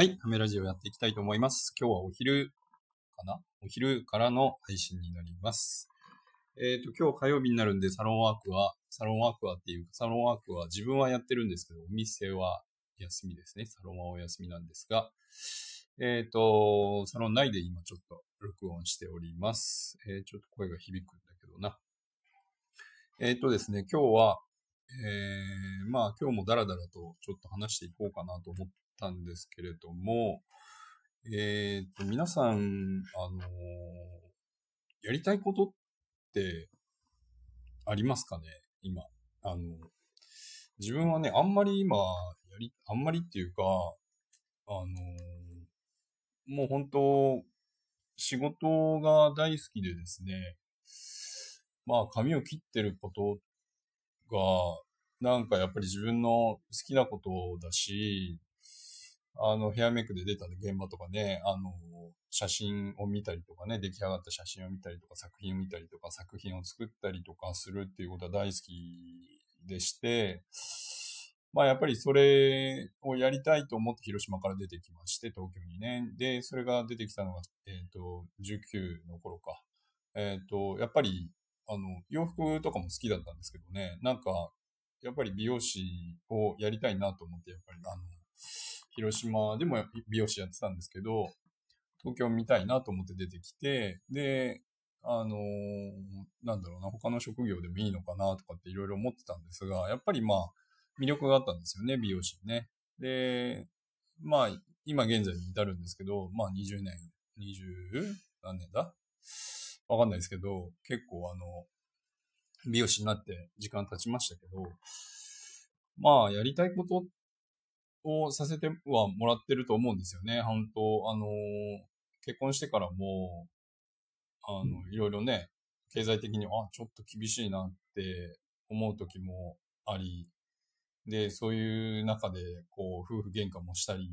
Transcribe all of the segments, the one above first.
はい、ハメラジオやっていきたいと思います。今日はお昼かな？お昼からの配信になります。えっ、と、今日火曜日になるんで、サロンワークは、サロンワークはっていうか、サロンワークは自分はやってるんですけど、お店は休みですね。サロンはお休みなんですが、えっ、と、サロン内で今ちょっと録音しております。えーちょっと声が響くんだけどな。えっ、とですね、今日は、えー、まあ今日もダラダラとちょっと話していこうかなと思ったんですけれども、えっ、と、皆さん、あのーやりたいことってありますかね？今。あの、自分はね、あんまり今、やり、あんまりっていうか、あのーもう本当、仕事が大好きでですね、まあ髪を切ってることが、なんかやっぱり自分の好きなことだし、あの、ヘアメイクで出た現場とかね、あの、写真を見たりとかね、出来上がった写真を見たりとか、作品を見たりとか、作品を作ったりとかするっていうことは大好きでして、まあやっぱりそれをやりたいと思って広島から出てきまして、東京にね。で、それが出てきたのが、えっ、と、19の頃か。えっ、と、やっぱり、あの、洋服とかも好きだったんですけどね、なんか、やっぱり美容師をやりたいなと思って、やっぱりあの、広島でも美容師やってたんですけど、東京見たいなと思って出てきて、で、あのなんだろうな、他の職業でもいいのかなとかっていろいろ思ってたんですが、やっぱりまあ、魅力があったんですよね、美容師にね。で、まあ、今現在に至るんですけど、まあ20年、20何年だ？わかんないですけど、結構あの、美容師になって時間経ちましたけど、まあ、やりたいことっをさせてはもらってると思うんですよね。本当あの、結婚してからも、あの、いろいろね、経済的に、あ、ちょっと厳しいなって思う時もあり、で、そういう中で、こう、夫婦喧嘩もしたり、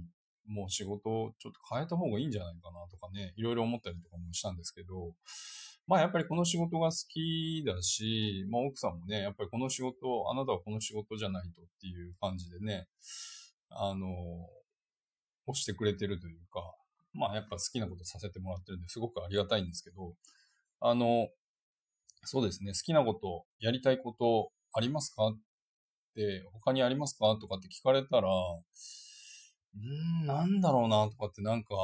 もう仕事をちょっと変えた方がいいんじゃないかなとかね、いろいろ思ったりとかもしたんですけど、まあやっぱりこの仕事が好きだし、まあ奥さんもね、やっぱりこの仕事、あなたはこの仕事じゃないとっていう感じでね、あの、押してくれてるというか、まあやっぱ好きなことさせてもらってるんですごくありがたいんですけど、あの、そうですね、好きなこと、やりたいことありますかって、他にありますかとかって聞かれたら、うーん、なんだろうなとかってなんか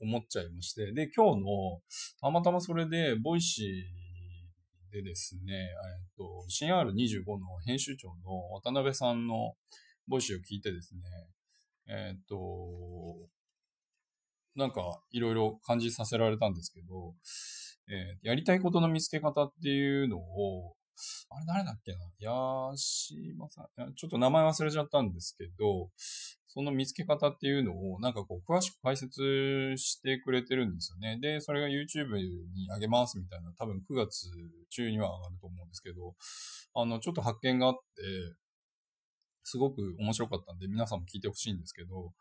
思っちゃいまして、で、今日の、たまたまそれで、 Voicyでですね、えっと、新R25 の編集長の渡辺さんのボイシーを聞いてですね、えっと、なんかいろいろ感じさせられたんですけど、えーやりたいことの見つけ方っていうのを、あれ誰だっけな？ヤシマさん、ちょっと名前忘れちゃったんですけど、その見つけ方っていうのをなんかこう詳しく解説してくれてるんですよね。で、それが YouTube に上げますみたいな、多分9月中には上がると思うんですけど、あの、ちょっと発見があって、すごく面白かったんで皆さんも聞いてほしいんですけど、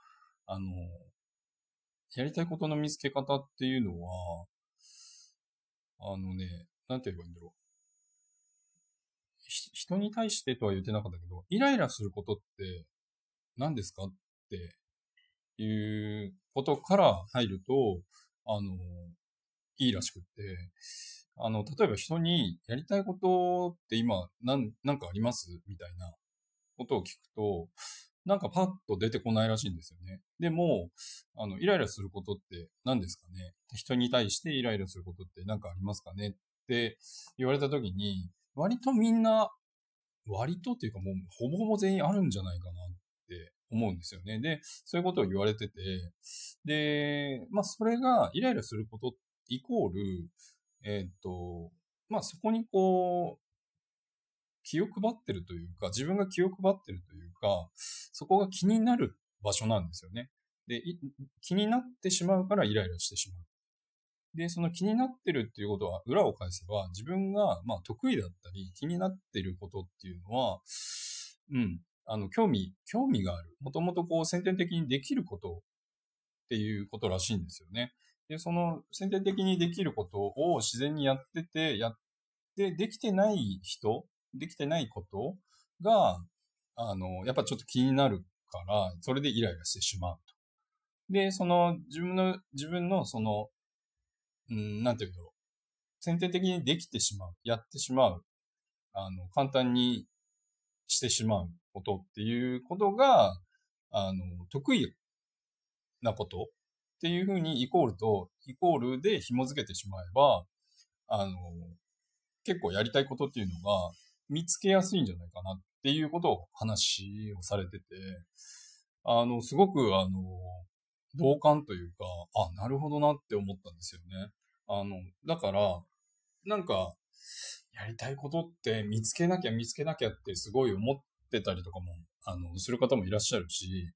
あの、やりたいことの見つけ方っていうのは、あのね、なんて言えばいいんだろう。人に対してとは言ってなかったけど、イライラすることって何ですかっていうことから入ると、あの、いいらしくって、あの、例えば人にやりたいことって今、なん、なんかあります？みたいなことを聞くと、なんかパッと出てこないらしいんですよね。でも、あの、イライラすることって何ですかね？人に対してイライラすることって何かありますかね？って言われたときに、割とみんな、割とっていうかもうほぼほぼ全員あるんじゃないかなって思うんですよね。で、そういうことを言われてて、で、まあそれがイライラすることイコール、えーっと、まあそこにこう、気を配ってるというか、自分が気を配ってるというか、そこが気になる場所なんですよね。で、気になってしまうからイライラしてしまう。で、その気になってるっていうことは、裏を返せば、自分が、まあ、得意だったり、気になってることっていうのは、うん、あの、興味、興味がある。もともとこう、先天的にできることっていうことらしいんですよね。で、その先天的にできることを自然にやってて、やって、できてない人、できてないことが、あの、やっぱちょっと気になるから、それでイライラしてしまうと。で、その自分の、自分のその、うん、なんていうんだろう。先天的にできてしまう、やってしまう、あの、簡単にしてしまうことっていうことが、あの、得意なことっていうふうにイコールと、イコールで紐付けてしまえば、あの、結構やりたいことっていうのが見つけやすいんじゃないかなっていうことを話をされてて、あの、すごくあの、同感というか、あ、なるほどなって思ったんですよね。あの、だから、なんか、やりたいことって見つけなきゃ見つけなきゃってすごい思ってたりとかも、あの、する方もいらっしゃるし、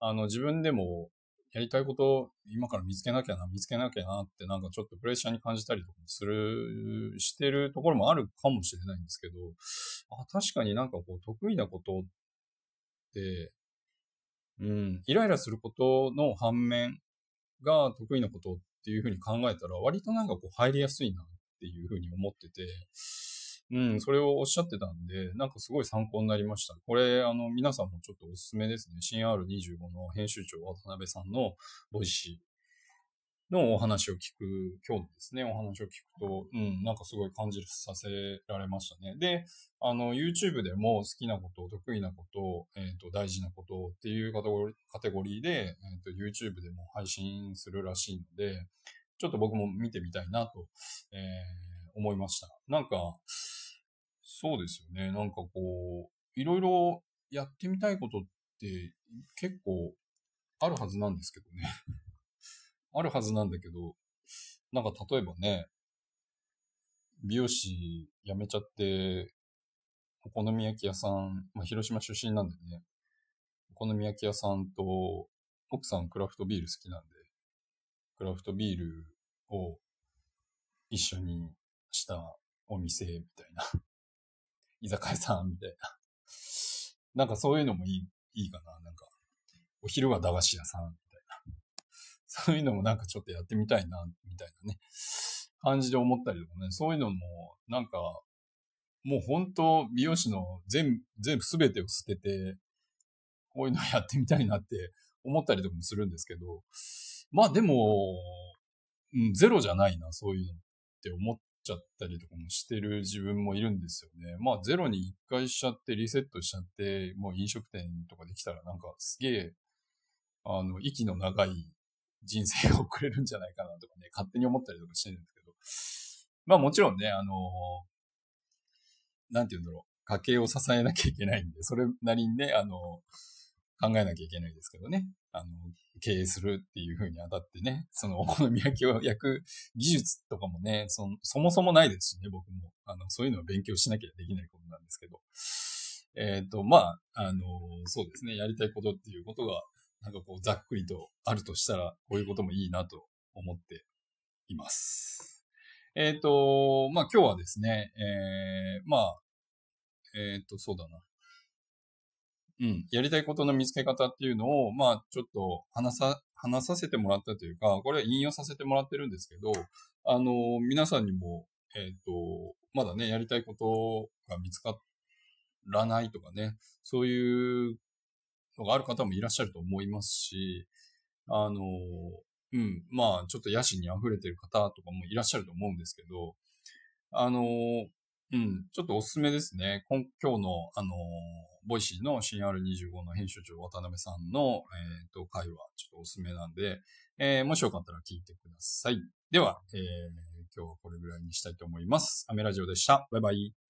あの、自分でもやりたいこと今から見つけなきゃな、見つけなきゃなってなんかちょっとプレッシャーに感じたりとかする、してるところもあるかもしれないんですけど、あ、確かになんかこう得意なことって、うん、イライラすることの反面が得意なことっていうふうに考えたら割となんかこう入りやすいなっていうふうに思ってて、うん、それをおっしゃってたんで、なんかすごい参考になりました。これ、あの、皆さんもちょっとおすすめですね。新 R25 の編集長渡辺さんの Voicyのお話を聞く、今日のですね、お話を聞くと、うん、なんかすごい感じさせられましたね。で、あの、YouTube でも好きなこと、得意なこと、えっ、ー、と、大事なことっていうカテゴリーで、えっ、ー、と、YouTube でも配信するらしいので、ちょっと僕も見てみたいなと、えー、思いました。なんか、そうですよね。なんかこう、いろいろやってみたいことって結構あるはずなんですけどね。あるはずなんだけど、なんか例えばね、美容師辞めちゃって、お好み焼き屋さん、まあ、広島出身なんでね、お好み焼き屋さんと奥さんクラフトビール好きなんで、クラフトビールを一緒にしたお店みたいな。居酒屋さんみたいな。なんかそういうのもいい、いいかな。なんか、お昼は駄菓子屋さんみたいな。そういうのもなんかちょっとやってみたいな、みたいなね。感じで思ったりとかね。そういうのも、なんか、もう本当美容師の全、全部全てを捨てて、こういうのやってみたいなって思ったりとかもするんですけど、まあでも、うん、ゼロじゃないな、そういうのって思っちゃったりとかもしてる自分もいるんですよね。まあゼロに一回しちゃってリセットしちゃって、もう飲食店とかできたらなんかすげえ、あの、息の長い人生が送れるんじゃないかなとかね、勝手に思ったりとかしてるんですけど。まあもちろんね、あのなんて言うんだろう。家計を支えなきゃいけないんで、それなりにね、あの考えなきゃいけないですけどね。あの、経営するっていう風にあたってね、そのお好み焼きを焼く技術とかもね、そそもそもないですしね、僕も。あの、そういうのを勉強しなきゃできないことなんですけど。えっ、ー、と、まあ、あの、そうですね、やりたいことっていうことが、なんかこう、ざっくりとあるとしたら、こういうこともいいなと思っています。えっ、ー、と、まあ今日はですね、えー、まあ、えっ、ー、と、そうだな。うん、やりたいことの見つけ方っていうのを、まあ、ちょっと話さ、話させてもらったというか、これは引用させてもらってるんですけど、あの、皆さんにも、えっ、ー、と、まだね、やりたいことが見つからないとかね、そういうのがある方もいらっしゃると思いますし、あの、うん、まあ、ちょっと野心に溢れてる方とかもいらっしゃると思うんですけど、あの、うん、ちょっとおすすめですね。今今日の、あのボイシーの CR25 の編集長渡辺さんの、えっ、ー、と、会話、ちょっとおすすめなんで、えー、もしよかったら聞いてください。では、えー、今日はこれぐらいにしたいと思います。アメラジオでした。バイバイ。